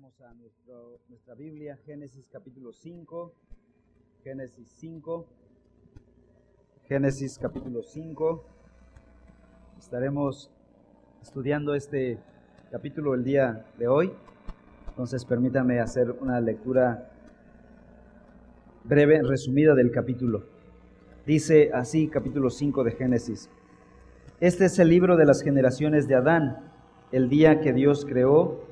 Vayamos a nuestra Biblia, Génesis capítulo 5, Génesis 5, Génesis capítulo 5. Estaremos estudiando este capítulo el día de hoy. Entonces permítame hacer una lectura breve, resumida del capítulo. Dice así capítulo 5 de Génesis. Este es el libro de las generaciones de Adán, el día que Dios creó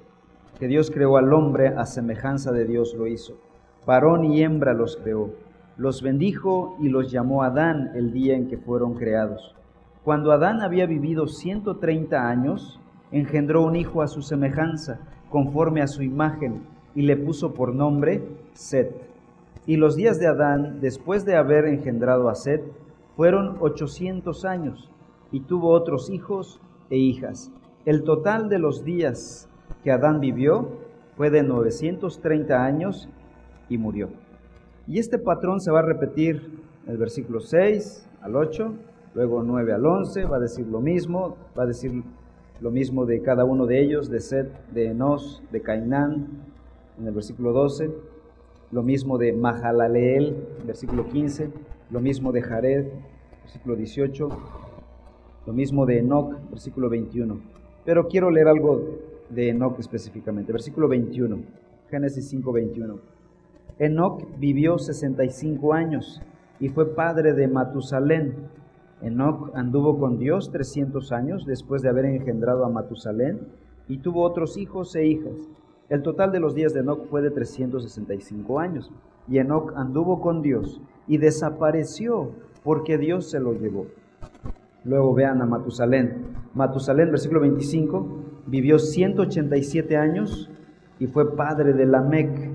que Dios creó al hombre a semejanza de Dios lo hizo. Varón y hembra los creó. Los bendijo y los llamó Adán el día en que fueron creados. Cuando Adán había vivido 130 años, engendró un hijo a su semejanza, conforme a su imagen, y le puso por nombre Set. Y los días de Adán, después de haber engendrado a Set, fueron 800 años, y tuvo otros hijos e hijas. El total de los días que Adán vivió fue de 930 años y murió. Y este patrón se va a repetir en el versículo 6 al 8, luego 9 al 11, va a decir lo mismo, va a decir lo mismo de cada uno de ellos, de Seth, de Enos, de Cainán, en el versículo 12, lo mismo de Mahalaleel, versículo 15, lo mismo de Jared, versículo 18, lo mismo de Enoch, versículo 21. Pero quiero leer algo de Enoch específicamente. Versículo 21, Génesis 5, 21. Enoch vivió 65 años y fue padre de Matusalén. Enoch anduvo con Dios 300 años después de haber engendrado a Matusalén y tuvo otros hijos e hijas. El total de los días de Enoch fue de 365 años. Y Enoch anduvo con Dios y desapareció porque Dios se lo llevó. Luego vean a Matusalén. Matusalén, versículo 25, vivió 187 años y fue padre de Lamec.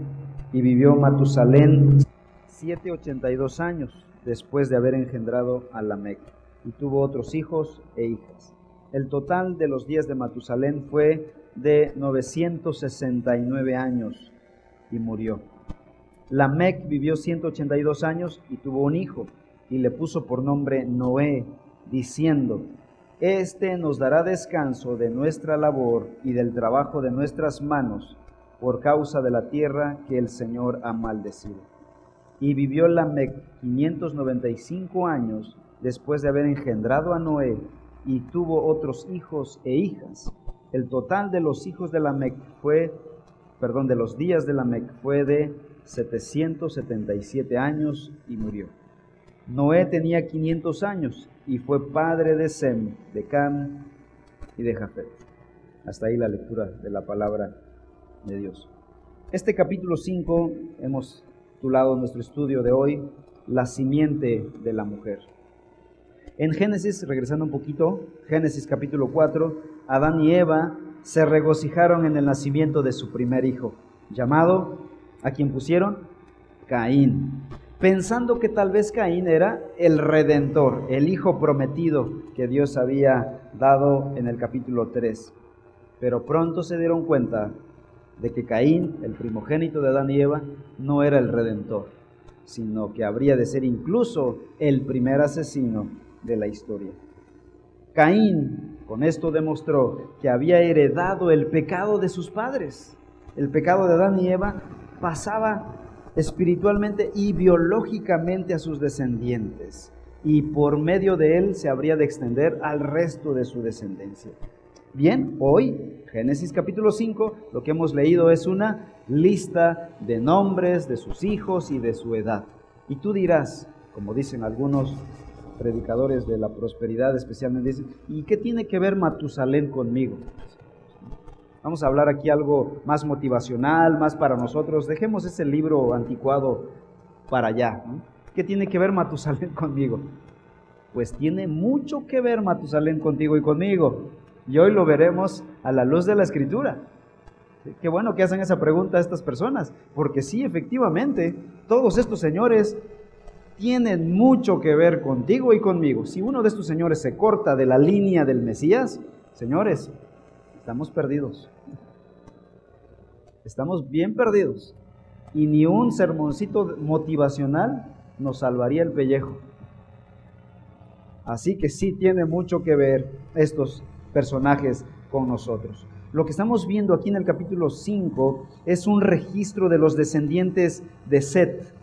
Y vivió Matusalén 782 años después de haber engendrado a Lamec. Y tuvo otros hijos e hijas. El total de los días de Matusalén fue de 969 años y murió. Lamec vivió 182 años y tuvo un hijo y le puso por nombre Noé diciendo, Este nos dará descanso de nuestra labor y del trabajo de nuestras manos por causa de la tierra que el Señor ha maldecido. Y vivió Lamec 595 años después de haber engendrado a Noé y tuvo otros hijos e hijas. El total de los hijos de Lamec fue, perdón, de los días de Lamec fue de 777 años y murió. Noé tenía 500 años y fue padre de Sem, de Cam y de Jafet. Hasta ahí la lectura de la palabra de Dios. Este capítulo 5 hemos titulado nuestro estudio de hoy, La simiente de la mujer. En Génesis, regresando un poquito, Génesis capítulo 4, Adán y Eva se regocijaron en el nacimiento de su primer hijo, llamado, a quien pusieron, Caín pensando que tal vez Caín era el redentor, el hijo prometido que Dios había dado en el capítulo 3. Pero pronto se dieron cuenta de que Caín, el primogénito de Adán y Eva, no era el redentor, sino que habría de ser incluso el primer asesino de la historia. Caín con esto demostró que había heredado el pecado de sus padres. El pecado de Adán y Eva pasaba espiritualmente y biológicamente a sus descendientes, y por medio de él se habría de extender al resto de su descendencia. Bien, hoy, Génesis capítulo 5, lo que hemos leído es una lista de nombres de sus hijos y de su edad. Y tú dirás, como dicen algunos predicadores de la prosperidad especialmente, ¿y qué tiene que ver Matusalén conmigo? Vamos a hablar aquí algo más motivacional, más para nosotros. Dejemos ese libro anticuado para allá. ¿Qué tiene que ver Matusalén conmigo? Pues tiene mucho que ver Matusalén contigo y conmigo. Y hoy lo veremos a la luz de la escritura. Qué bueno que hacen esa pregunta a estas personas, porque sí, efectivamente, todos estos señores tienen mucho que ver contigo y conmigo. Si uno de estos señores se corta de la línea del Mesías, señores, estamos perdidos. Estamos bien perdidos. Y ni un sermoncito motivacional nos salvaría el pellejo. Así que sí tiene mucho que ver estos personajes con nosotros. Lo que estamos viendo aquí en el capítulo 5 es un registro de los descendientes de Set.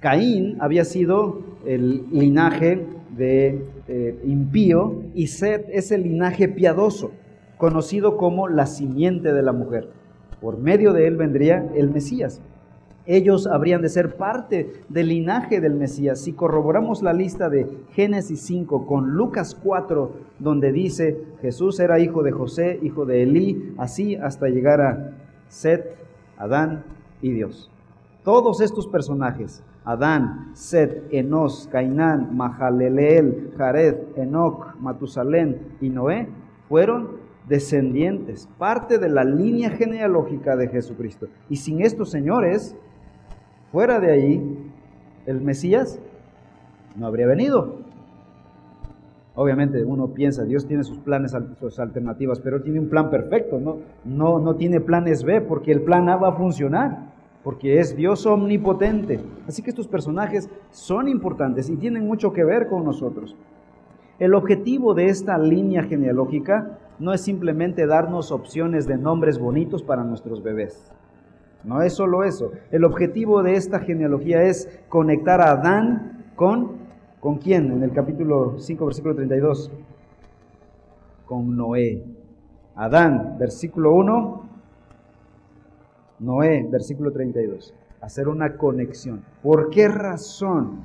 Caín había sido el linaje de eh, impío y Set es el linaje piadoso, conocido como la simiente de la mujer. Por medio de él vendría el Mesías ellos habrían de ser parte del linaje del Mesías. Si corroboramos la lista de Génesis 5 con Lucas 4, donde dice Jesús era hijo de José, hijo de Elí, así hasta llegar a Set, Adán y Dios. Todos estos personajes, Adán, Set, Enos, Cainán, Mahaleleel, Jared, Enoch, Matusalén y Noé, fueron descendientes, parte de la línea genealógica de Jesucristo. Y sin estos señores, Fuera de ahí, el Mesías no habría venido. Obviamente uno piensa, Dios tiene sus planes, sus alternativas, pero tiene un plan perfecto, ¿no? No, no tiene planes B, porque el plan A va a funcionar, porque es Dios omnipotente. Así que estos personajes son importantes y tienen mucho que ver con nosotros. El objetivo de esta línea genealógica no es simplemente darnos opciones de nombres bonitos para nuestros bebés. No es solo eso. El objetivo de esta genealogía es conectar a Adán con ¿con quién? En el capítulo 5, versículo 32. Con Noé. Adán, versículo 1. Noé, versículo 32. Hacer una conexión. ¿Por qué razón?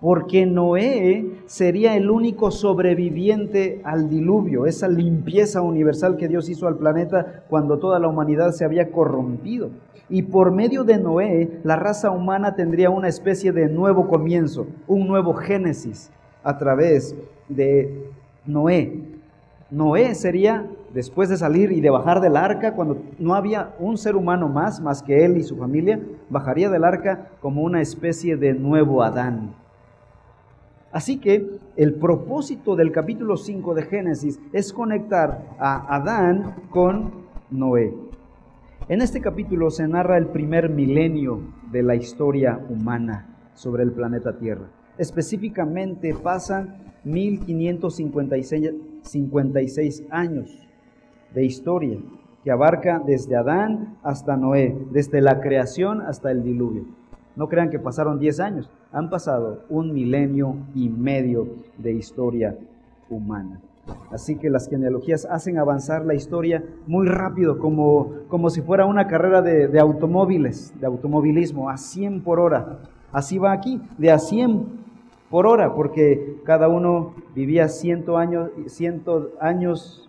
Porque Noé sería el único sobreviviente al diluvio, esa limpieza universal que Dios hizo al planeta cuando toda la humanidad se había corrompido. Y por medio de Noé, la raza humana tendría una especie de nuevo comienzo, un nuevo génesis a través de Noé. Noé sería, después de salir y de bajar del arca, cuando no había un ser humano más, más que él y su familia, bajaría del arca como una especie de nuevo Adán Así que el propósito del capítulo 5 de Génesis es conectar a Adán con Noé. En este capítulo se narra el primer milenio de la historia humana sobre el planeta Tierra. Específicamente pasan 1556 años de historia que abarca desde Adán hasta Noé, desde la creación hasta el diluvio. No crean que pasaron 10 años, han pasado un milenio y medio de historia humana. Así que las genealogías hacen avanzar la historia muy rápido, como, como si fuera una carrera de, de, automóviles, de automovilismo, a 100 por hora. Así va aquí, de a 100 por hora, porque cada uno vivía 100 años, 100 años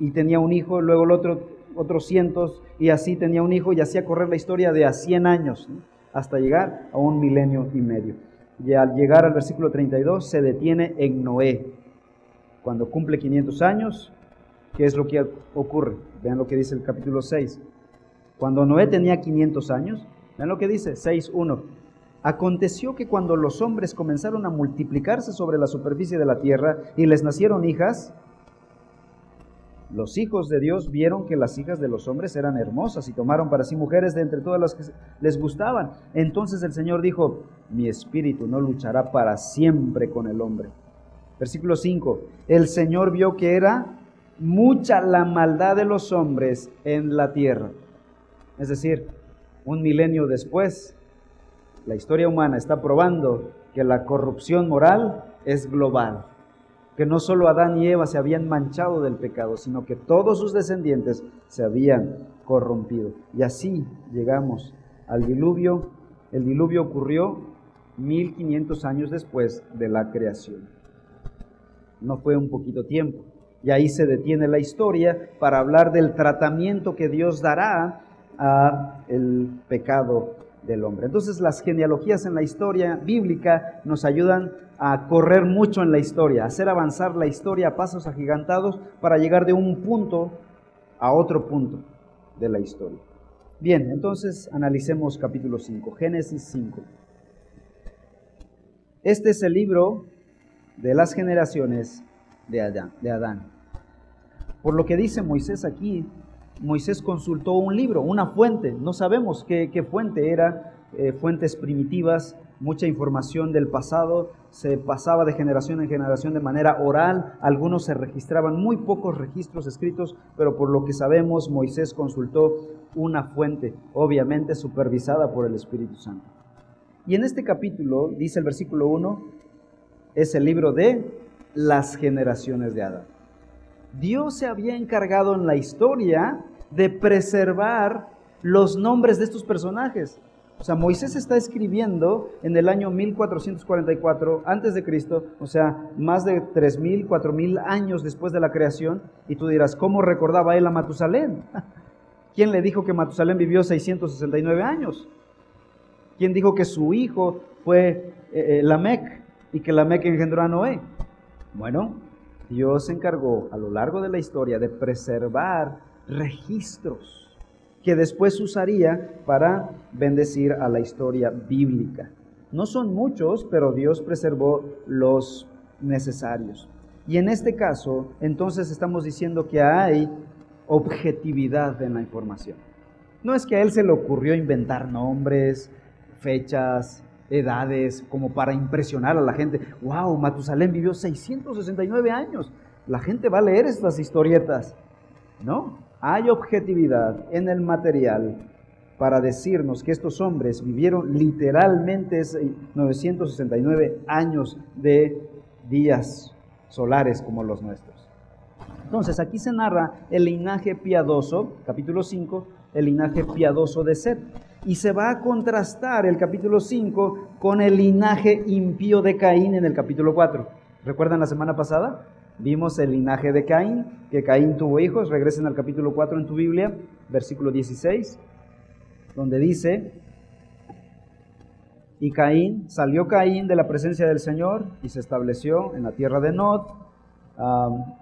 y tenía un hijo, luego el otro otros cientos, y así tenía un hijo y hacía correr la historia de a 100 años hasta llegar a un milenio y medio. Y al llegar al versículo 32 se detiene en Noé. Cuando cumple 500 años, ¿qué es lo que ocurre? Vean lo que dice el capítulo 6. Cuando Noé tenía 500 años, vean lo que dice 6.1. Aconteció que cuando los hombres comenzaron a multiplicarse sobre la superficie de la tierra y les nacieron hijas, los hijos de Dios vieron que las hijas de los hombres eran hermosas y tomaron para sí mujeres de entre todas las que les gustaban. Entonces el Señor dijo, mi espíritu no luchará para siempre con el hombre. Versículo 5, el Señor vio que era mucha la maldad de los hombres en la tierra. Es decir, un milenio después, la historia humana está probando que la corrupción moral es global que no solo Adán y Eva se habían manchado del pecado, sino que todos sus descendientes se habían corrompido. Y así llegamos al diluvio. El diluvio ocurrió 1500 años después de la creación. No fue un poquito tiempo. Y ahí se detiene la historia para hablar del tratamiento que Dios dará a el pecado del hombre. Entonces las genealogías en la historia bíblica nos ayudan a correr mucho en la historia, a hacer avanzar la historia a pasos agigantados para llegar de un punto a otro punto de la historia. Bien, entonces analicemos capítulo 5, Génesis 5. Este es el libro de las generaciones de Adán, de Adán. Por lo que dice Moisés aquí, Moisés consultó un libro, una fuente, no sabemos qué, fuente era eh, fuentes primitivas, mucha información del pasado, se pasaba de generación en generación de manera oral, algunos se registraban, muy pocos registros escritos, pero por lo que sabemos Moisés consultó una fuente, obviamente supervisada por el Espíritu Santo. Y en este capítulo, dice el versículo 1, es el libro de las generaciones de Adán. Dios se había encargado en la historia de preservar los nombres de estos personajes. O sea, Moisés está escribiendo en el año 1444 antes de Cristo, o sea, más de 3000, 4000 años después de la creación, y tú dirás, ¿cómo recordaba él a Matusalén? ¿Quién le dijo que Matusalén vivió 669 años? ¿Quién dijo que su hijo fue eh, eh, Lamec y que Lamec engendró a Noé? Bueno, Dios se encargó a lo largo de la historia de preservar registros que después usaría para bendecir a la historia bíblica. No son muchos, pero Dios preservó los necesarios. Y en este caso, entonces estamos diciendo que hay objetividad en la información. No es que a él se le ocurrió inventar nombres, fechas, edades, como para impresionar a la gente. ¡Wow! Matusalén vivió 669 años. La gente va a leer estas historietas. No, hay objetividad en el material para decirnos que estos hombres vivieron literalmente 969 años de días solares como los nuestros. Entonces, aquí se narra el linaje piadoso, capítulo 5, el linaje piadoso de Seth. Y se va a contrastar el capítulo 5 con el linaje impío de Caín en el capítulo 4. ¿Recuerdan la semana pasada? Vimos el linaje de Caín, que Caín tuvo hijos. Regresen al capítulo 4 en tu Biblia, versículo 16, donde dice, y Caín, salió Caín de la presencia del Señor y se estableció en la tierra de Nod.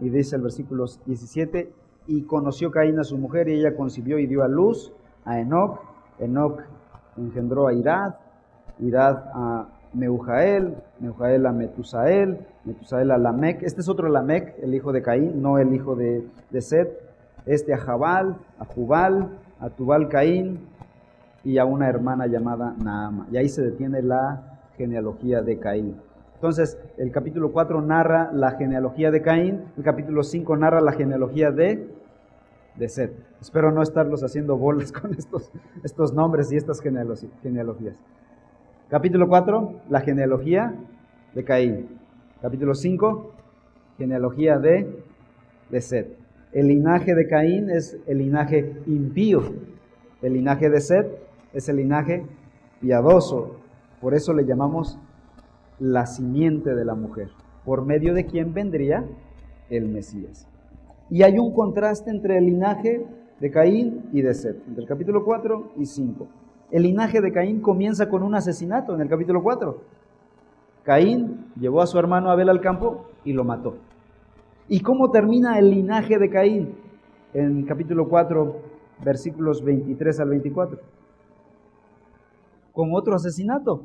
y dice el versículo 17, y conoció Caín a su mujer y ella concibió y dio a luz a Enoch. Enoch engendró a Irad, Irad a Neujael, Neujael a Metusael, Metusael a Lamec. Este es otro Lamec, el hijo de Caín, no el hijo de, de Set. Este a Jabal, a Jubal, a Tubal Caín y a una hermana llamada Naama. Y ahí se detiene la genealogía de Caín. Entonces, el capítulo 4 narra la genealogía de Caín, el capítulo 5 narra la genealogía de, de Set. Espero no estarlos haciendo bolas con estos, estos nombres y estas genealogías. Capítulo 4, la genealogía de Caín. Capítulo 5, genealogía de, de Seth. El linaje de Caín es el linaje impío. El linaje de Seth es el linaje piadoso. Por eso le llamamos la simiente de la mujer, por medio de quien vendría el Mesías. Y hay un contraste entre el linaje de Caín y de Seth, entre el capítulo 4 y 5. El linaje de Caín comienza con un asesinato en el capítulo 4. Caín llevó a su hermano Abel al campo y lo mató. ¿Y cómo termina el linaje de Caín? En capítulo 4, versículos 23 al 24. Con otro asesinato.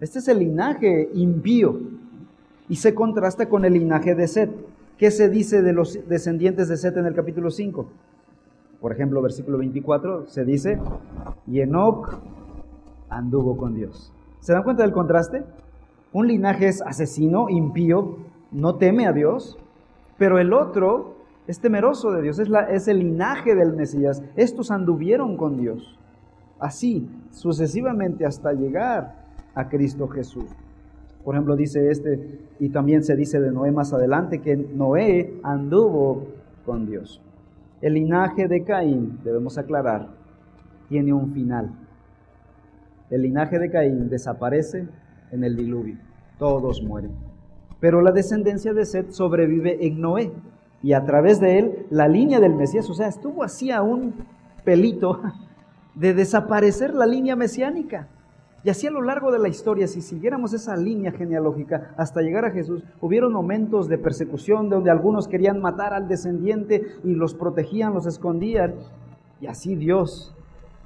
Este es el linaje impío. Y se contrasta con el linaje de Set. ¿Qué se dice de los descendientes de Set en el capítulo 5? Por ejemplo, versículo 24 se dice, y Enoch anduvo con Dios. ¿Se dan cuenta del contraste? Un linaje es asesino, impío, no teme a Dios, pero el otro es temeroso de Dios, es, es el linaje del Mesías. Estos anduvieron con Dios. Así, sucesivamente hasta llegar a Cristo Jesús. Por ejemplo, dice este, y también se dice de Noé más adelante, que Noé anduvo con Dios. El linaje de Caín, debemos aclarar, tiene un final. El linaje de Caín desaparece en el diluvio. Todos mueren. Pero la descendencia de Seth sobrevive en Noé. Y a través de él, la línea del Mesías, o sea, estuvo así a un pelito de desaparecer la línea mesiánica. Y así a lo largo de la historia, si siguiéramos esa línea genealógica hasta llegar a Jesús, hubieron momentos de persecución donde algunos querían matar al descendiente y los protegían, los escondían. Y así Dios,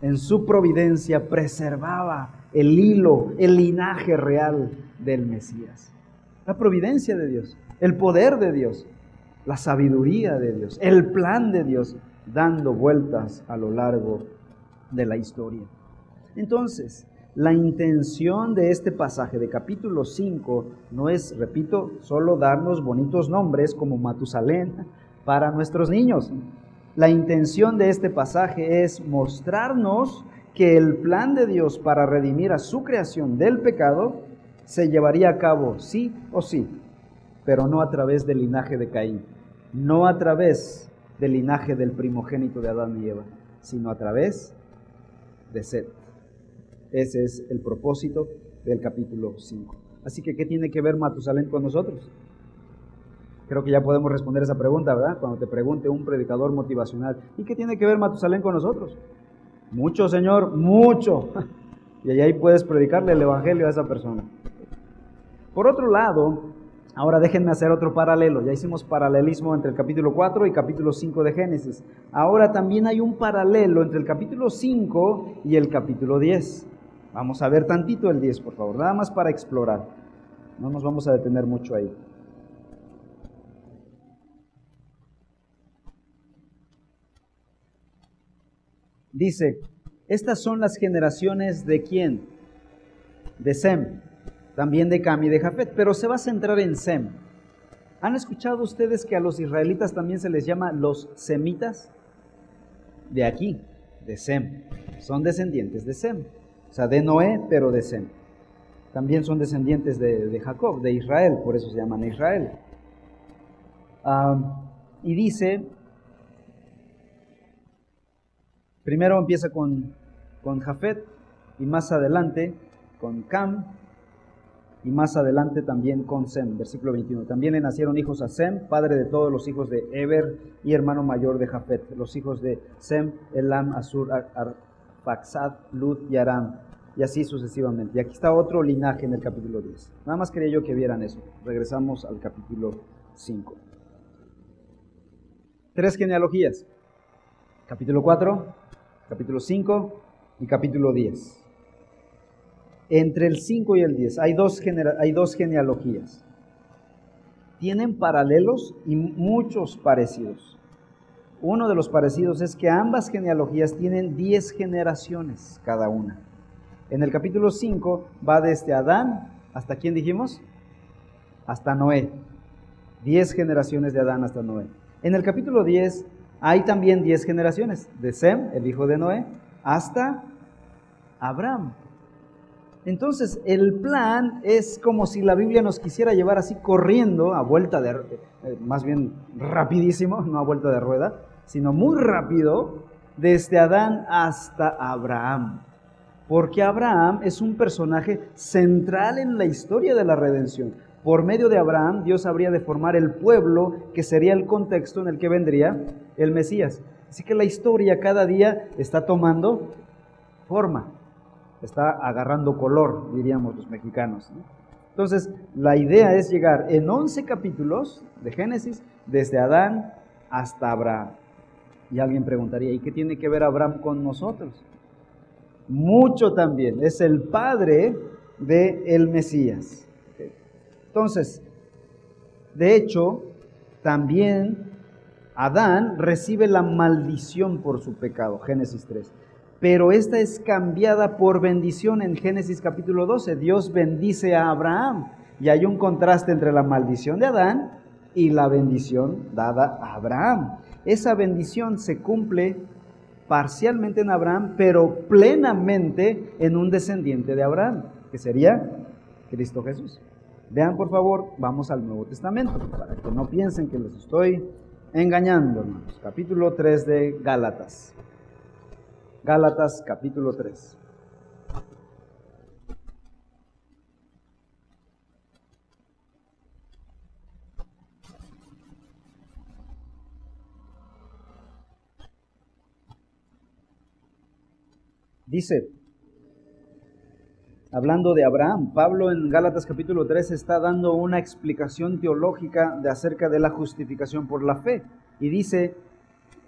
en su providencia, preservaba el hilo, el linaje real del Mesías. La providencia de Dios, el poder de Dios, la sabiduría de Dios, el plan de Dios, dando vueltas a lo largo de la historia. Entonces, La intención de este pasaje de capítulo 5 no es, repito, solo darnos bonitos nombres como Matusalén para nuestros niños. La intención de este pasaje es mostrarnos que el plan de Dios para redimir a su creación del pecado se llevaría a cabo sí o sí, pero no a través del linaje de Caín, no a través del linaje del primogénito de Adán y Eva, sino a través de Seth. Ese es el propósito del capítulo 5. Así que, ¿qué tiene que ver Matusalén con nosotros? Creo que ya podemos responder esa pregunta, ¿verdad? Cuando te pregunte un predicador motivacional, ¿y qué tiene que ver Matusalén con nosotros? Mucho, Señor, mucho. Y ahí puedes predicarle el Evangelio a esa persona. Por otro lado, ahora déjenme hacer otro paralelo. Ya hicimos paralelismo entre el capítulo 4 y capítulo 5 de Génesis. Ahora también hay un paralelo entre el capítulo 5 y el capítulo 10. Vamos a ver tantito el 10, por favor, nada más para explorar. No nos vamos a detener mucho ahí. Dice, estas son las generaciones de quién? De Sem, también de Cam y de Jafet, pero se va a centrar en Sem. ¿Han escuchado ustedes que a los israelitas también se les llama los semitas? De aquí, de Sem. Son descendientes de Sem. O sea, de Noé, pero de Sem. También son descendientes de, Jacob, de Israel, por eso se llaman Israel. Y dice Primero empieza con, con Jafet y más adelante con Cam y más adelante también con Sem, versículo 21. También le nacieron hijos a Sem, padre de todos los hijos de Eber y hermano mayor de Jafet, los hijos de Sem, Elam, Asur, Arfaxad, Lud y Aram, y así sucesivamente. Y aquí está otro linaje en el capítulo 10. Nada más quería yo que vieran eso. Regresamos al capítulo 5. Tres genealogías. Capítulo 4, capítulo 5 y capítulo 10. Entre el 5 y el 10 hay dos, hay dos genealogías. Tienen paralelos y muchos parecidos. Uno de los parecidos es que ambas genealogías tienen 10 generaciones cada una. En el capítulo 5 va desde Adán hasta quién dijimos? Hasta Noé. 10 generaciones de Adán hasta Noé. En el capítulo 10 hay también diez generaciones, de Sem, el hijo de Noé, hasta Abraham. Entonces, el plan es como si la Biblia nos quisiera llevar así corriendo a vuelta de, eh, más bien rapidísimo, no a vuelta de rueda, sino muy rápido, desde Adán hasta Abraham. Porque Abraham es un personaje central en la historia de la redención. Por medio de Abraham, Dios habría de formar el pueblo que sería el contexto en el que vendría el Mesías. Así que la historia cada día está tomando forma, está agarrando color, diríamos los mexicanos. Entonces, la idea es llegar en 11 capítulos de Génesis, desde Adán hasta Abraham. Y alguien preguntaría, ¿y qué tiene que ver Abraham con nosotros? Mucho también, es el padre del el Mesías. Entonces, de hecho, también Adán recibe la maldición por su pecado, Génesis 3. Pero esta es cambiada por bendición en Génesis capítulo 12. Dios bendice a Abraham. Y hay un contraste entre la maldición de Adán y la bendición dada a Abraham. Esa bendición se cumple parcialmente en Abraham, pero plenamente en un descendiente de Abraham, que sería Cristo Jesús. Vean por favor, vamos al Nuevo Testamento, para que no piensen que les estoy engañando, hermanos. Capítulo 3 de Gálatas. Gálatas capítulo 3. Dice, hablando de Abraham. Pablo en Gálatas capítulo 3 está dando una explicación teológica de acerca de la justificación por la fe. Y dice,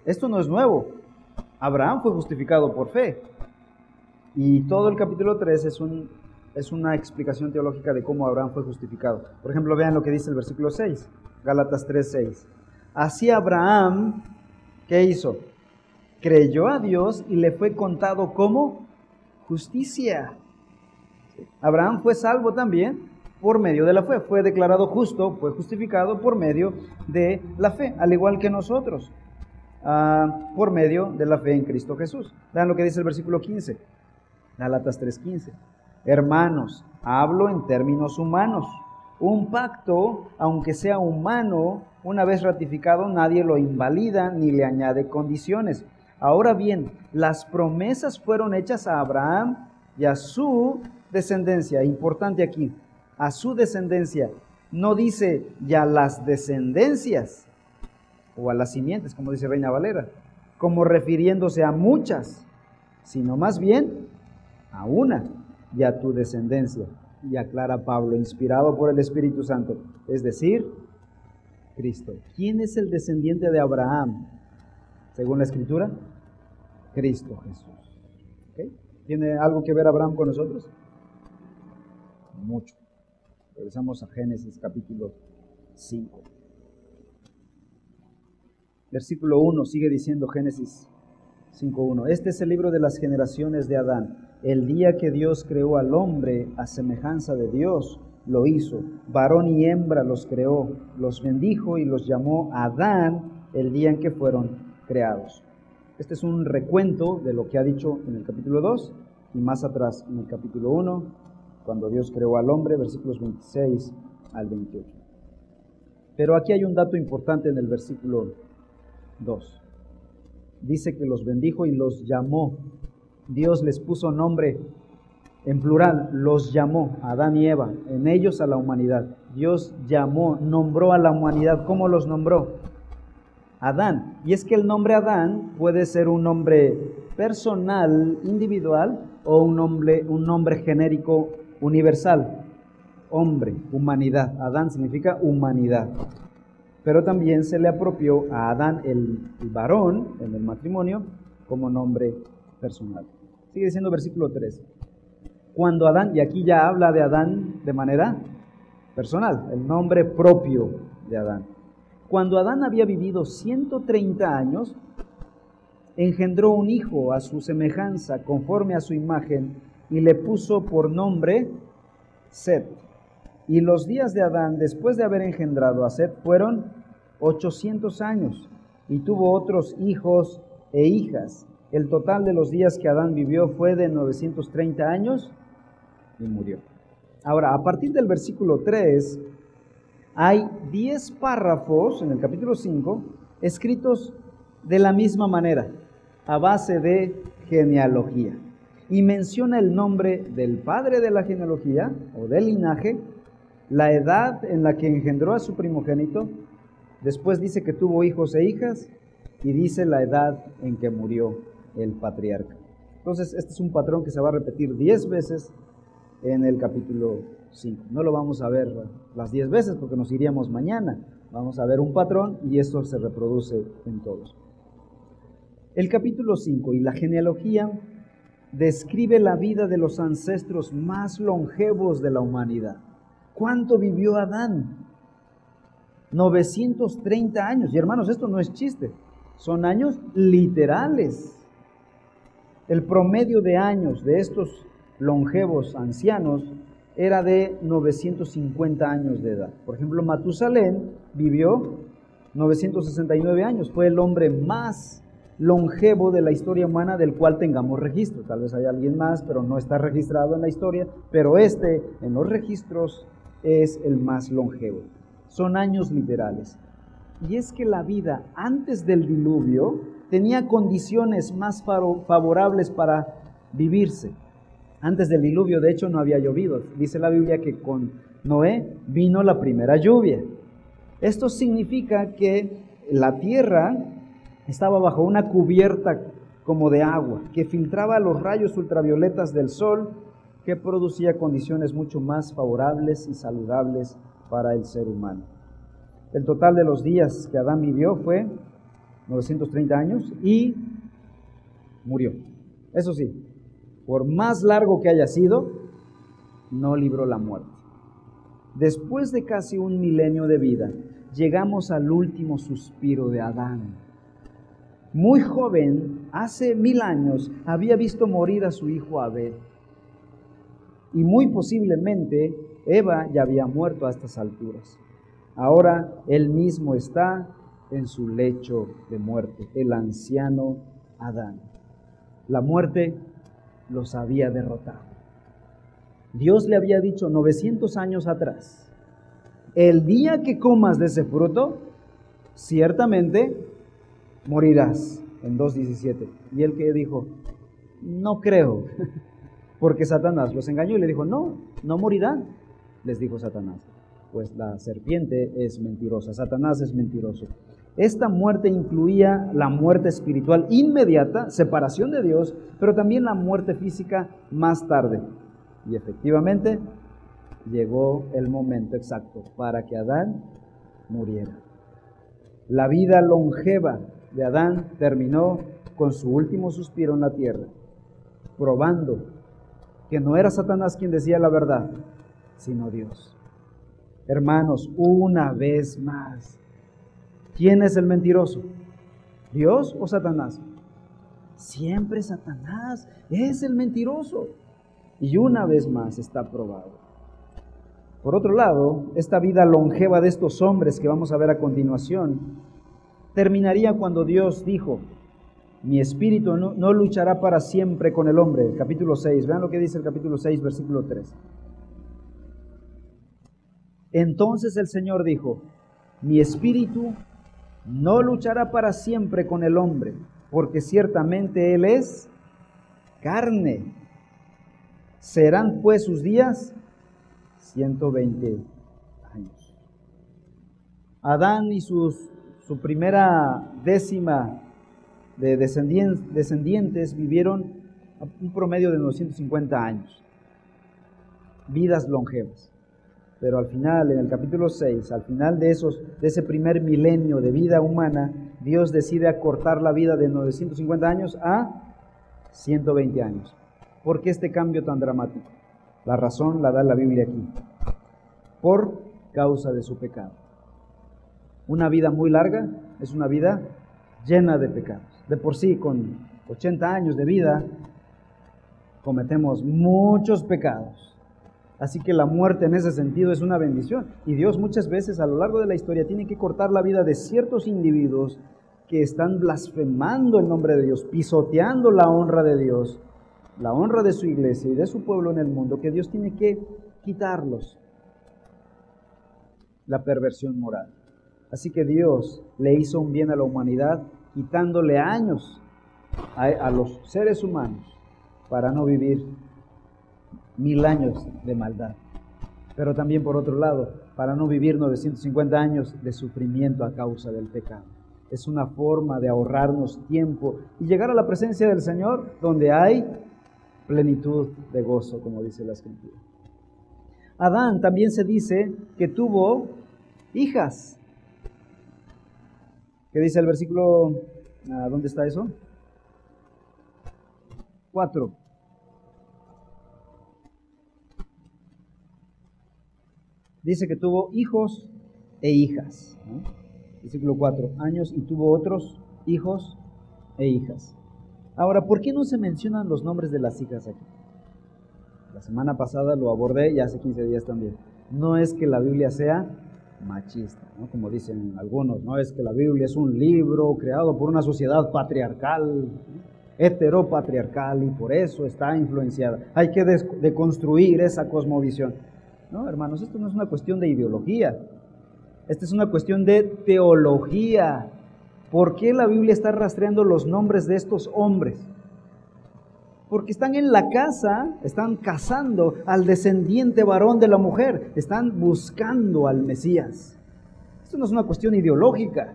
esto no es nuevo. Abraham fue justificado por fe. Y todo el capítulo 3 es, un, es una explicación teológica de cómo Abraham fue justificado. Por ejemplo, vean lo que dice el versículo 6, Gálatas 3, 6. Así Abraham, ¿qué hizo? Creyó a Dios y le fue contado como justicia. Abraham fue salvo también por medio de la fe, fue declarado justo, fue justificado por medio de la fe, al igual que nosotros, ah, por medio de la fe en Cristo Jesús. Vean lo que dice el versículo 15, Galatas 3:15. Hermanos, hablo en términos humanos. Un pacto, aunque sea humano, una vez ratificado, nadie lo invalida ni le añade condiciones. Ahora bien, las promesas fueron hechas a Abraham y a su descendencia. Importante aquí, a su descendencia. No dice ya las descendencias o a las simientes, como dice Reina Valera, como refiriéndose a muchas, sino más bien a una y a tu descendencia. Y aclara Pablo, inspirado por el Espíritu Santo, es decir, Cristo. ¿Quién es el descendiente de Abraham? Según la Escritura, Cristo Jesús. ¿Tiene algo que ver Abraham con nosotros? Mucho. Regresamos a Génesis capítulo 5. Versículo 1 sigue diciendo Génesis 5.1. Este es el libro de las generaciones de Adán. El día que Dios creó al hombre a semejanza de Dios, lo hizo. Varón y hembra los creó, los bendijo y los llamó Adán el día en que fueron creados. Este es un recuento de lo que ha dicho en el capítulo 2 y más atrás en el capítulo 1, cuando Dios creó al hombre, versículos 26 al 28. Pero aquí hay un dato importante en el versículo 2. Dice que los bendijo y los llamó. Dios les puso nombre en plural, los llamó, Adán y Eva, en ellos a la humanidad. Dios llamó, nombró a la humanidad. ¿Cómo los nombró? Adán. Y es que el nombre Adán puede ser un nombre personal, individual, o un nombre, un nombre genérico universal. Hombre, humanidad. Adán significa humanidad. Pero también se le apropió a Adán el, varón en el matrimonio como nombre personal. Sigue diciendo versículo 3 cuando Adán, y aquí ya habla de Adán de manera personal, el nombre propio de Adán. Cuando Adán había vivido 130 años, engendró un hijo a su semejanza, conforme a su imagen, y le puso por nombre Set. Y los días de Adán, después de haber engendrado a Set, fueron 800 años, y tuvo otros hijos e hijas. El total de los días que Adán vivió fue de 930 años y murió. Ahora, a partir del versículo 3, hay 10 párrafos en el capítulo 5 escritos de la misma manera, a base de genealogía. Y menciona el nombre del padre de la genealogía o del linaje, la edad en la que engendró a su primogénito, después dice que tuvo hijos e hijas y dice la edad en que murió el patriarca. Entonces, este es un patrón que se va a repetir 10 veces en el capítulo 5. No lo vamos a ver las 10 veces porque nos iríamos mañana. Vamos a ver un patrón y esto se reproduce en todos. El capítulo 5 y la genealogía describe la vida de los ancestros más longevos de la humanidad. ¿Cuánto vivió Adán? 930 años. Y hermanos, esto no es chiste, son años literales. El promedio de años de estos longevos ancianos era de 950 años de edad. Por ejemplo, Matusalén vivió 969 años, fue el hombre más longevo de la historia humana del cual tengamos registro. Tal vez haya alguien más, pero no está registrado en la historia, pero este en los registros es el más longevo. Son años literales. Y es que la vida antes del diluvio tenía condiciones más favorables para vivirse. Antes del diluvio, de hecho, no había llovido. Dice la Biblia que con Noé vino la primera lluvia. Esto significa que la tierra estaba bajo una cubierta como de agua, que filtraba los rayos ultravioletas del sol, que producía condiciones mucho más favorables y saludables para el ser humano. El total de los días que Adán vivió fue 930 años y murió. Eso sí, por más largo que haya sido, no libró la muerte. Después de casi un milenio de vida, llegamos al último suspiro de Adán. Muy joven, hace mil años, había visto morir a su hijo Abel. Y muy posiblemente Eva ya había muerto a estas alturas. Ahora él mismo está en su lecho de muerte, el anciano Adán. La muerte los había derrotado. Dios le había dicho 900 años atrás, el día que comas de ese fruto, ciertamente morirás en 2.17. Y él que dijo, no creo, porque Satanás los engañó y le dijo, no, no morirán, les dijo Satanás. Pues la serpiente es mentirosa, Satanás es mentiroso. Esta muerte incluía la muerte espiritual inmediata, separación de Dios, pero también la muerte física más tarde. Y efectivamente llegó el momento exacto para que Adán muriera. La vida longeva de Adán terminó con su último suspiro en la tierra, probando que no era Satanás quien decía la verdad, sino Dios. Hermanos, una vez más, ¿quién es el mentiroso? ¿Dios o Satanás? Siempre Satanás es el mentiroso. Y una vez más está probado. Por otro lado, esta vida longeva de estos hombres que vamos a ver a continuación terminaría cuando Dios dijo, mi espíritu no, luchará para siempre con el hombre. Capítulo 6, vean lo que dice el capítulo 6, versículo 3. Entonces el Señor dijo, mi espíritu no luchará para siempre con el hombre, porque ciertamente Él es carne. Serán pues sus días 120 años. Adán y sus, su primera décima de descendientes vivieron un promedio de 950 años, vidas longevas. Pero al final, en el capítulo 6, al final de, esos, de ese primer milenio de vida humana, Dios decide acortar la vida de 950 años a 120 años. ¿Por qué este cambio tan dramático? La razón la da la Biblia aquí. Por causa de su pecado. Una vida muy larga es una vida llena de pecados. De por sí, con 80 años de vida, cometemos muchos pecados. Así que la muerte en ese sentido es una bendición. Y Dios muchas veces a lo largo de la historia tiene que cortar la vida de ciertos individuos que están blasfemando el nombre de Dios, pisoteando la honra de Dios, la honra de su iglesia y de su pueblo en el mundo, que Dios tiene que quitarlos. La perversión moral. Así que Dios le hizo un bien a la humanidad quitándole años a, a los seres humanos para no vivir mil años de maldad. Pero también por otro lado, para no vivir 950 años de sufrimiento a causa del pecado. Es una forma de ahorrarnos tiempo y llegar a la presencia del Señor donde hay plenitud de gozo, como dice la Escritura. Adán también se dice que tuvo hijas. ¿Qué dice el versículo? Ah, ¿Dónde está eso? Cuatro. Dice que tuvo hijos e hijas. Versículo 4, años y tuvo otros hijos e hijas. Ahora, ¿por qué no se mencionan los nombres de las hijas aquí? La semana pasada lo abordé y hace 15 días también. No es que la Biblia sea machista, como dicen algunos, no es que la Biblia es un libro creado por una sociedad patriarcal, heteropatriarcal y por eso está influenciada. Hay que deconstruir esa cosmovisión. No, hermanos, esto no es una cuestión de ideología. Esta es una cuestión de teología. ¿Por qué la Biblia está rastreando los nombres de estos hombres? Porque están en la casa, están cazando al descendiente varón de la mujer, están buscando al Mesías. Esto no es una cuestión ideológica,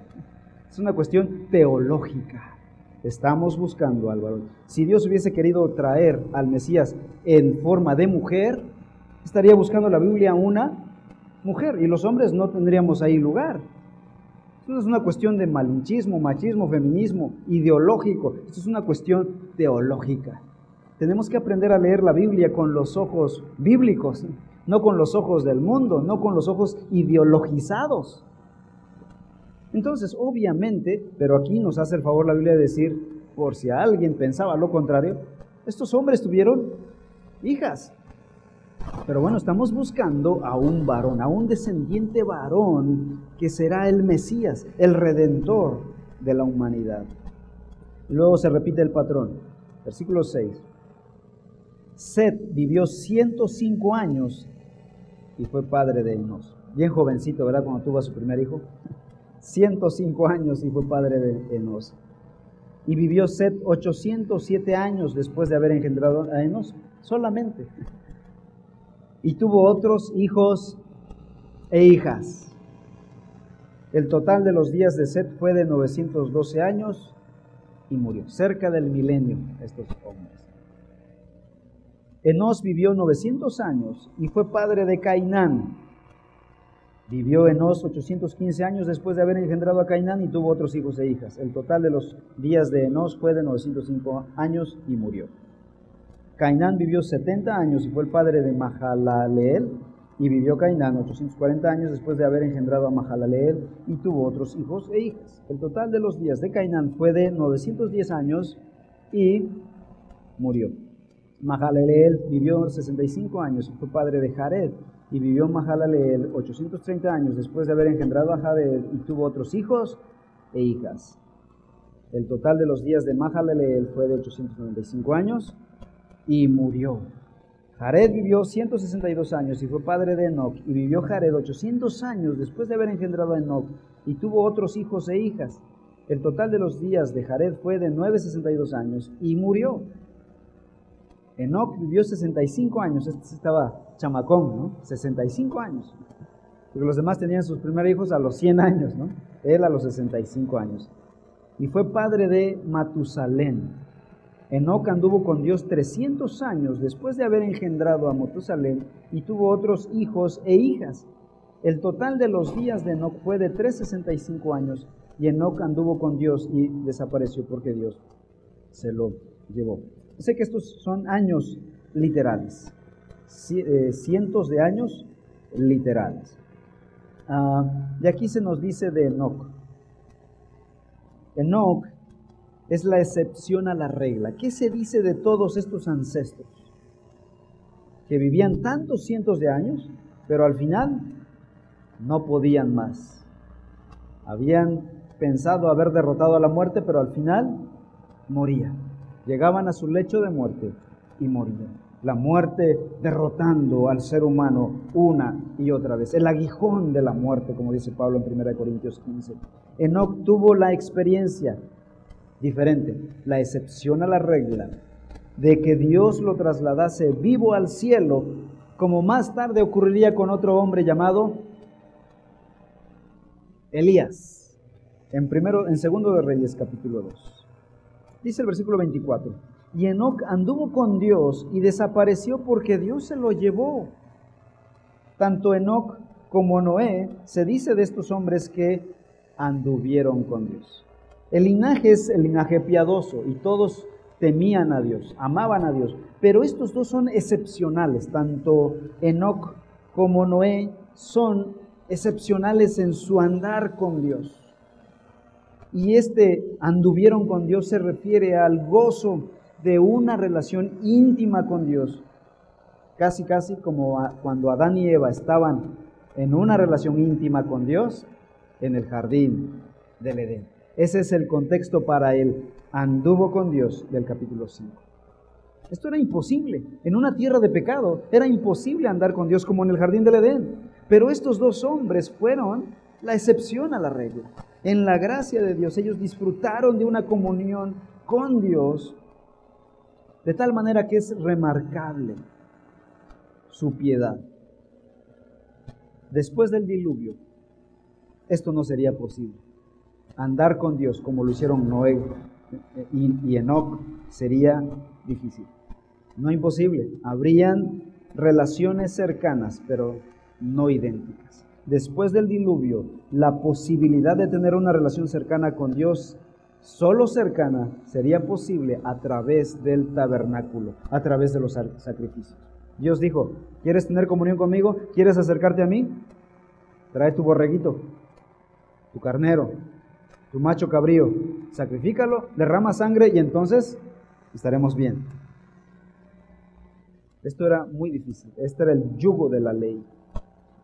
es una cuestión teológica. Estamos buscando al varón. Si Dios hubiese querido traer al Mesías en forma de mujer, estaría buscando la Biblia una mujer y los hombres no tendríamos ahí lugar. Esto es una cuestión de malinchismo, machismo, feminismo, ideológico. Esto es una cuestión teológica. Tenemos que aprender a leer la Biblia con los ojos bíblicos, no con los ojos del mundo, no con los ojos ideologizados. Entonces, obviamente, pero aquí nos hace el favor la Biblia de decir, por si alguien pensaba lo contrario, estos hombres tuvieron hijas. Pero bueno, estamos buscando a un varón, a un descendiente varón que será el Mesías, el redentor de la humanidad. Luego se repite el patrón. Versículo 6. Seth vivió 105 años y fue padre de Enos. Bien jovencito, ¿verdad? Cuando tuvo a su primer hijo. 105 años y fue padre de Enos. Y vivió Seth 807 años después de haber engendrado a Enos, solamente. Y tuvo otros hijos e hijas. El total de los días de Seth fue de 912 años y murió, cerca del milenio, estos hombres. Enos vivió 900 años y fue padre de Cainán. Vivió Enos 815 años después de haber engendrado a Cainán y tuvo otros hijos e hijas. El total de los días de Enos fue de 905 años y murió. Cainán vivió 70 años y fue el padre de Mahalaleel. Y vivió Cainán 840 años después de haber engendrado a Mahalaleel y tuvo otros hijos e hijas. El total de los días de Cainán fue de 910 años y murió. Mahalaleel vivió 65 años y fue padre de Jared. Y vivió Mahalaleel 830 años después de haber engendrado a Jared y tuvo otros hijos e hijas. El total de los días de Mahalaleel fue de 895 años y murió. Jared vivió 162 años y fue padre de Enoch, y vivió Jared 800 años después de haber engendrado a Enoch, y tuvo otros hijos e hijas. El total de los días de Jared fue de 962 años, y murió. Enoch vivió 65 años, este estaba chamacón, ¿no? 65 años. Porque los demás tenían sus primeros hijos a los 100 años, ¿no? Él a los 65 años. Y fue padre de Matusalén. Enoc anduvo con Dios 300 años después de haber engendrado a Matusalén y tuvo otros hijos e hijas. El total de los días de Enoc fue de 365 años y Enoc anduvo con Dios y desapareció porque Dios se lo llevó. Sé que estos son años literales, eh, cientos de años literales. Ah, y aquí se nos dice de Enoc. Enoc es la excepción a la regla. ¿Qué se dice de todos estos ancestros? Que vivían tantos cientos de años, pero al final no podían más. Habían pensado haber derrotado a la muerte, pero al final morían. Llegaban a su lecho de muerte y morían. La muerte derrotando al ser humano una y otra vez. El aguijón de la muerte, como dice Pablo en 1 Corintios 15. Enoch tuvo la experiencia diferente, la excepción a la regla de que Dios lo trasladase vivo al cielo, como más tarde ocurriría con otro hombre llamado Elías, en primero en segundo de Reyes capítulo 2. Dice el versículo 24, y Enoc anduvo con Dios y desapareció porque Dios se lo llevó. Tanto Enoc como Noé se dice de estos hombres que anduvieron con Dios. El linaje es el linaje piadoso y todos temían a Dios, amaban a Dios. Pero estos dos son excepcionales, tanto Enoch como Noé son excepcionales en su andar con Dios. Y este anduvieron con Dios se refiere al gozo de una relación íntima con Dios. Casi, casi como cuando Adán y Eva estaban en una relación íntima con Dios en el jardín del Edén. Ese es el contexto para el anduvo con Dios del capítulo 5. Esto era imposible. En una tierra de pecado era imposible andar con Dios como en el jardín del Edén. Pero estos dos hombres fueron la excepción a la regla. En la gracia de Dios ellos disfrutaron de una comunión con Dios de tal manera que es remarcable su piedad. Después del diluvio, esto no sería posible andar con Dios como lo hicieron Noé y, Enoch sería difícil. No imposible. Habrían relaciones cercanas, pero no idénticas. Después del diluvio, la posibilidad de tener una relación cercana con Dios, solo cercana, sería posible a través del tabernáculo, a través de los sacrificios. Dios dijo, ¿quieres tener comunión conmigo? ¿Quieres acercarte a mí? Trae tu borreguito, tu carnero, tu macho cabrío, sacrifícalo, derrama sangre y entonces estaremos bien. Esto era muy difícil. Este era el yugo de la ley.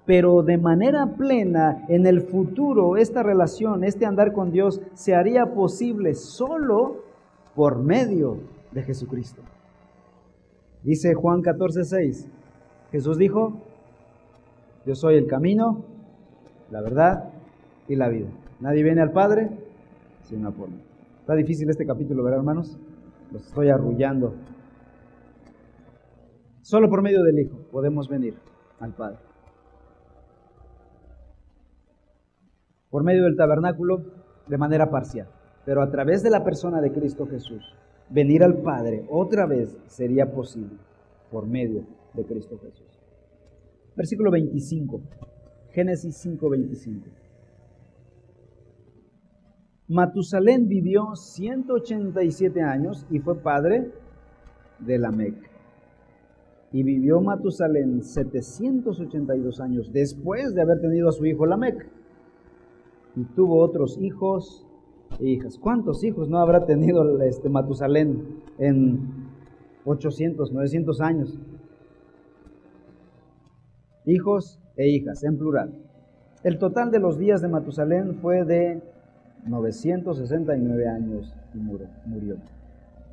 Pero de manera plena, en el futuro, esta relación, este andar con Dios, se haría posible solo por medio de Jesucristo. Dice Juan 14, 6. Jesús dijo, yo soy el camino, la verdad y la vida. Nadie viene al Padre sino por mí. Está difícil este capítulo, ¿verdad, hermanos? Los estoy arrullando. Solo por medio del Hijo podemos venir al Padre. Por medio del tabernáculo, de manera parcial. Pero a través de la persona de Cristo Jesús, venir al Padre otra vez sería posible por medio de Cristo Jesús. Versículo 25, Génesis 5, 25. Matusalén vivió 187 años y fue padre de Lamec. Y vivió Matusalén 782 años después de haber tenido a su hijo Lamec. Y tuvo otros hijos e hijas. ¿Cuántos hijos no habrá tenido este Matusalén en 800, 900 años? Hijos e hijas, en plural. El total de los días de Matusalén fue de 969 años y murió.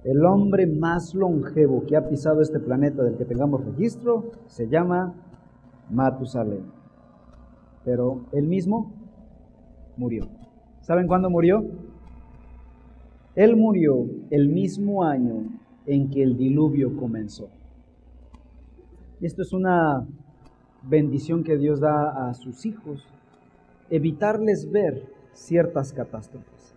El hombre más longevo que ha pisado este planeta del que tengamos registro se llama Matusalén. Pero él mismo murió. ¿Saben cuándo murió? Él murió el mismo año en que el diluvio comenzó. Esto es una bendición que Dios da a sus hijos, evitarles ver ciertas catástrofes.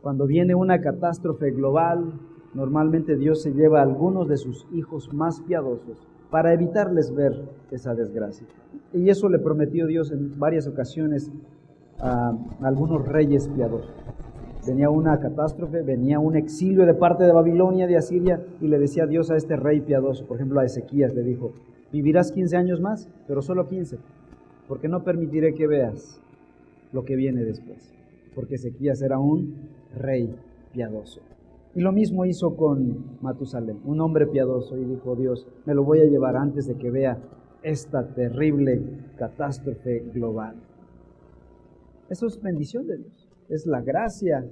Cuando viene una catástrofe global, normalmente Dios se lleva a algunos de sus hijos más piadosos para evitarles ver esa desgracia. Y eso le prometió Dios en varias ocasiones a algunos reyes piadosos. Venía una catástrofe, venía un exilio de parte de Babilonia, de Asiria, y le decía Dios a este rey piadoso, por ejemplo a Ezequías, le dijo, vivirás 15 años más, pero solo 15, porque no permitiré que veas lo que viene después, porque Ezequías era un rey piadoso. Y lo mismo hizo con Matusalén, un hombre piadoso, y dijo Dios, me lo voy a llevar antes de que vea esta terrible catástrofe global. Eso es bendición de Dios, es la gracia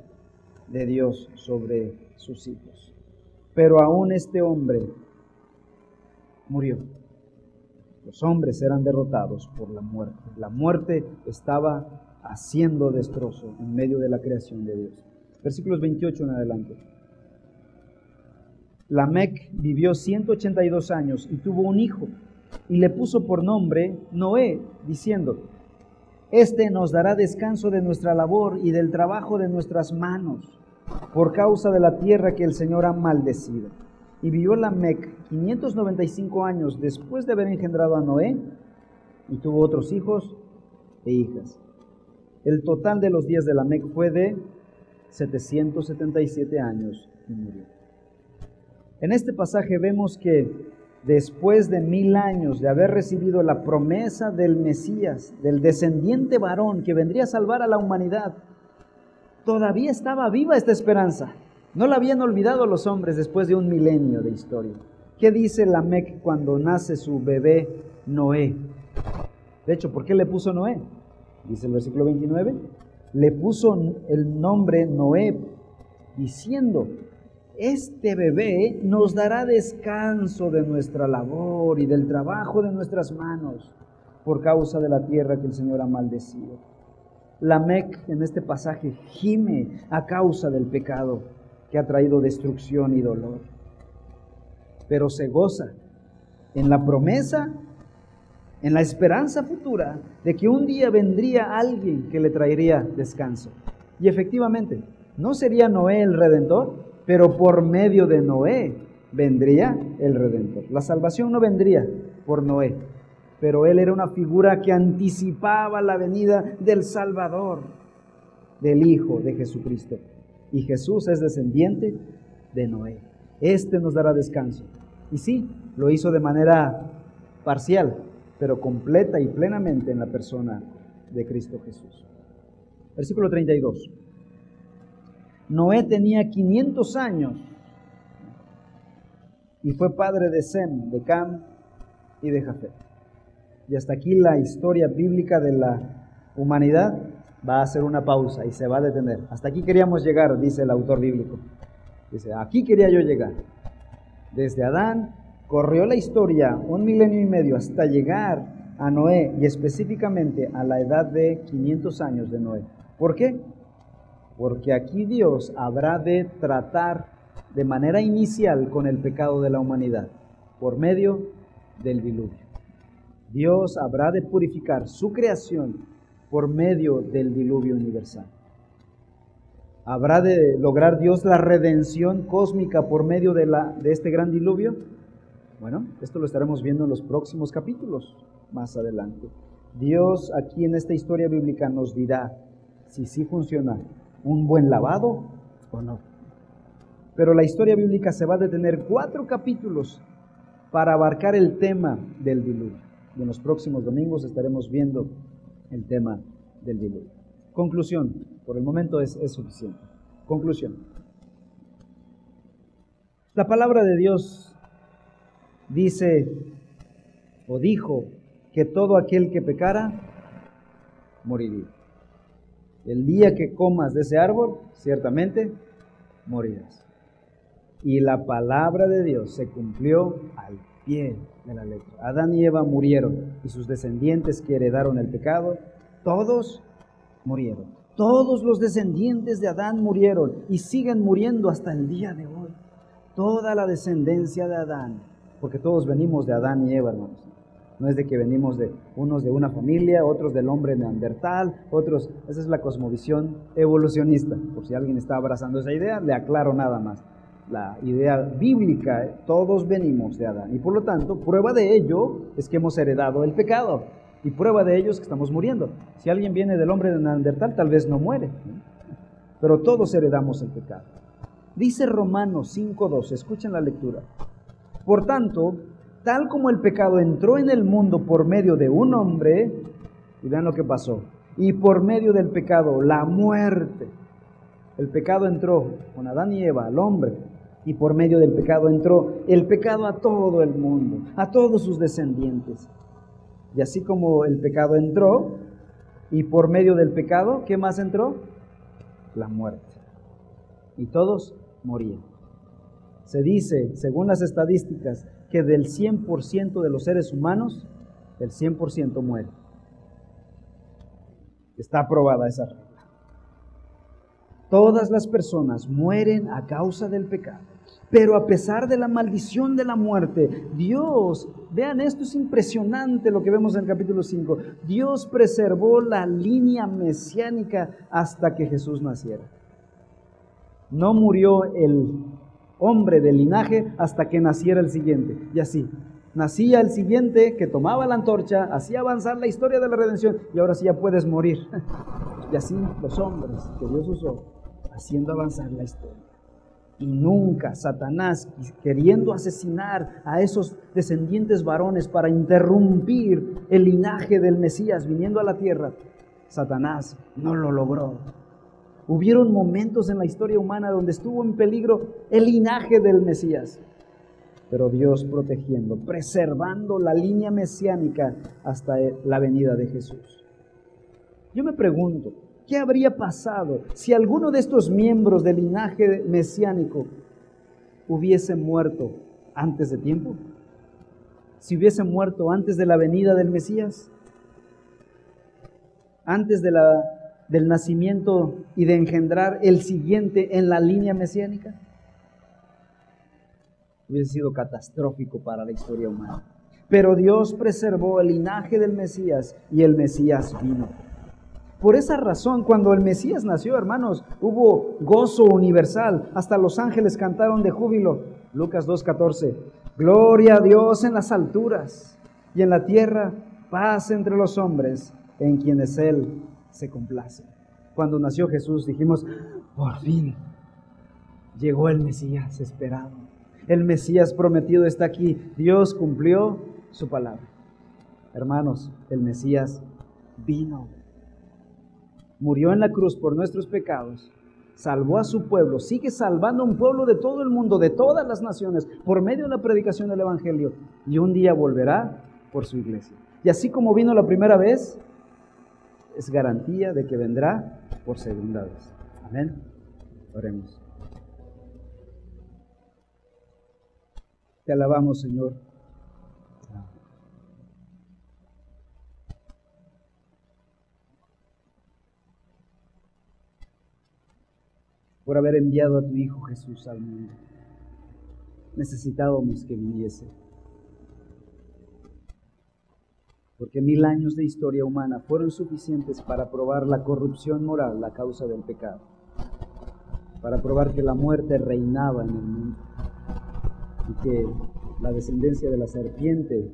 de Dios sobre sus hijos. Pero aún este hombre murió. Los hombres eran derrotados por la muerte. La muerte estaba haciendo destrozo en medio de la creación de Dios. Versículos 28 en adelante. Lamec vivió 182 años y tuvo un hijo y le puso por nombre Noé, diciendo, Este nos dará descanso de nuestra labor y del trabajo de nuestras manos, por causa de la tierra que el Señor ha maldecido. Y vivió Lamec 595 años después de haber engendrado a Noé y tuvo otros hijos e hijas. El total de los días de la Mec fue de 777 años y murió. En este pasaje vemos que después de mil años de haber recibido la promesa del Mesías, del descendiente varón que vendría a salvar a la humanidad, todavía estaba viva esta esperanza. No la habían olvidado los hombres después de un milenio de historia. ¿Qué dice Lamec cuando nace su bebé Noé? De hecho, ¿por qué le puso Noé? Dice el versículo 29, le puso el nombre Noé, diciendo, este bebé nos dará descanso de nuestra labor y del trabajo de nuestras manos por causa de la tierra que el Señor ha maldecido. Lamec en este pasaje gime a causa del pecado que ha traído destrucción y dolor, pero se goza en la promesa en la esperanza futura de que un día vendría alguien que le traería descanso. Y efectivamente, no sería Noé el redentor, pero por medio de Noé vendría el redentor. La salvación no vendría por Noé, pero él era una figura que anticipaba la venida del Salvador, del Hijo de Jesucristo. Y Jesús es descendiente de Noé. Este nos dará descanso. Y sí, lo hizo de manera parcial, pero completa y plenamente en la persona de Cristo Jesús. Versículo 32. Noé tenía 500 años y fue padre de Sem, de Cam y de Jafet. Y hasta aquí la historia bíblica de la humanidad va a hacer una pausa y se va a detener. Hasta aquí queríamos llegar, dice el autor bíblico. Dice, aquí quería yo llegar. Desde Adán corrió la historia un milenio y medio hasta llegar a Noé y específicamente a la edad de 500 años de Noé. ¿Por qué? Porque aquí Dios habrá de tratar de manera inicial con el pecado de la humanidad por medio del diluvio. Dios habrá de purificar su creación por medio del diluvio universal. ¿Habrá de lograr Dios la redención cósmica por medio de, de este gran diluvio? Bueno, esto lo estaremos viendo en los próximos capítulos más adelante. Dios aquí en esta historia bíblica nos dirá si sí funciona un buen lavado o no. Pero la historia bíblica se va a detener cuatro capítulos para abarcar el tema del diluvio. Y en los próximos domingos estaremos viendo el tema del diluvio. Conclusión, por el momento es, es suficiente. Conclusión. La palabra de Dios dice o dijo que todo aquel que pecara moriría. El día que comas de ese árbol, ciertamente morirás. Y la palabra de Dios se cumplió al pie de la letra. Adán y Eva murieron y sus descendientes que heredaron el pecado, todos murieron. Todos los descendientes de Adán murieron y siguen muriendo hasta el día de hoy. Toda la descendencia de Adán, porque todos venimos de Adán y Eva, hermanos. No es de que venimos de unos de una familia, otros del hombre neandertal, otros, esa es la cosmovisión evolucionista. Por si alguien está abrazando esa idea, le aclaro nada más. La idea bíblica, todos venimos de Adán. Y por lo tanto, prueba de ello es que hemos heredado el pecado. Y prueba de ello es que estamos muriendo. Si alguien viene del hombre de Neandertal, tal vez no muere. Pero todos heredamos el pecado. Dice Romanos 5.2, escuchen la lectura. Por tanto, tal como el pecado entró en el mundo por medio de un hombre, y vean lo que pasó, y por medio del pecado la muerte. El pecado entró con Adán y Eva, al hombre, y por medio del pecado entró el pecado a todo el mundo, a todos sus descendientes. Y así como el pecado entró, y por medio del pecado, ¿qué más entró? La muerte. Y todos morían. Se dice, según las estadísticas, que del 100% de los seres humanos, el 100% muere. Está aprobada esa regla. Todas las personas mueren a causa del pecado. Pero a pesar de la maldición de la muerte, Dios, vean esto es impresionante lo que vemos en el capítulo 5, Dios preservó la línea mesiánica hasta que Jesús naciera. No murió el hombre del linaje hasta que naciera el siguiente. Y así, nacía el siguiente que tomaba la antorcha, hacía avanzar la historia de la redención y ahora sí ya puedes morir. Y así los hombres que Dios usó, haciendo avanzar la historia. Y nunca Satanás, queriendo asesinar a esos descendientes varones para interrumpir el linaje del Mesías viniendo a la tierra, Satanás no lo logró. Hubieron momentos en la historia humana donde estuvo en peligro el linaje del Mesías, pero Dios protegiendo, preservando la línea mesiánica hasta la venida de Jesús. Yo me pregunto, ¿Qué habría pasado si alguno de estos miembros del linaje mesiánico hubiese muerto antes de tiempo? Si hubiese muerto antes de la venida del Mesías, antes de la, del nacimiento y de engendrar el siguiente en la línea mesiánica, hubiese sido catastrófico para la historia humana. Pero Dios preservó el linaje del Mesías y el Mesías vino. Por esa razón, cuando el Mesías nació, hermanos, hubo gozo universal. Hasta los ángeles cantaron de júbilo. Lucas 2.14. Gloria a Dios en las alturas y en la tierra paz entre los hombres en quienes Él se complace. Cuando nació Jesús dijimos, por fin llegó el Mesías esperado. El Mesías prometido está aquí. Dios cumplió su palabra. Hermanos, el Mesías vino murió en la cruz por nuestros pecados salvó a su pueblo, sigue salvando a un pueblo de todo el mundo, de todas las naciones, por medio de la predicación del Evangelio. Y un día volverá por su iglesia. Y así como vino la primera vez, es garantía de que vendrá por segunda vez. Amén. Oremos. Te alabamos, Señor. por haber enviado a tu Hijo Jesús al mundo. Necesitábamos que viniese. Porque mil años de historia humana fueron suficientes para probar la corrupción moral, la causa del pecado. Para probar que la muerte reinaba en el mundo y que la descendencia de la serpiente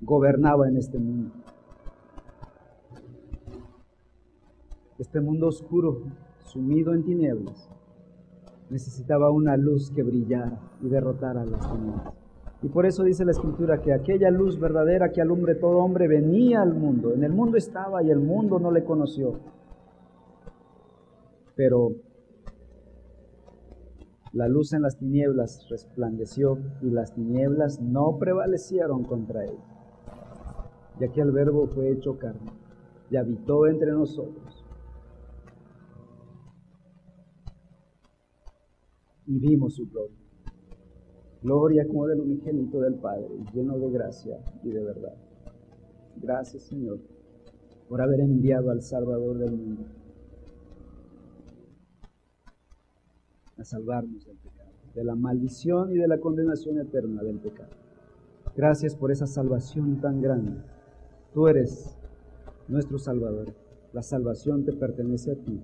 gobernaba en este mundo. Este mundo oscuro sumido en tinieblas, necesitaba una luz que brillara y derrotara las tinieblas. Y por eso dice la escritura que aquella luz verdadera que alumbre todo hombre venía al mundo. En el mundo estaba y el mundo no le conoció. Pero la luz en las tinieblas resplandeció y las tinieblas no prevalecieron contra él. Y aquel verbo fue hecho carne y habitó entre nosotros y vimos su gloria. Gloria como del unigénito del Padre, lleno de gracia y de verdad. Gracias, Señor, por haber enviado al Salvador del mundo a salvarnos del pecado, de la maldición y de la condenación eterna del pecado. Gracias por esa salvación tan grande. Tú eres nuestro Salvador. La salvación te pertenece a ti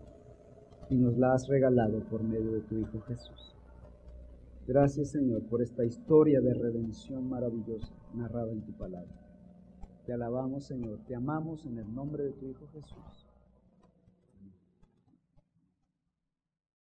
y nos la has regalado por medio de tu Hijo Jesús. Gracias Señor por esta historia de redención maravillosa narrada en tu palabra. Te alabamos Señor, te amamos en el nombre de tu Hijo Jesús.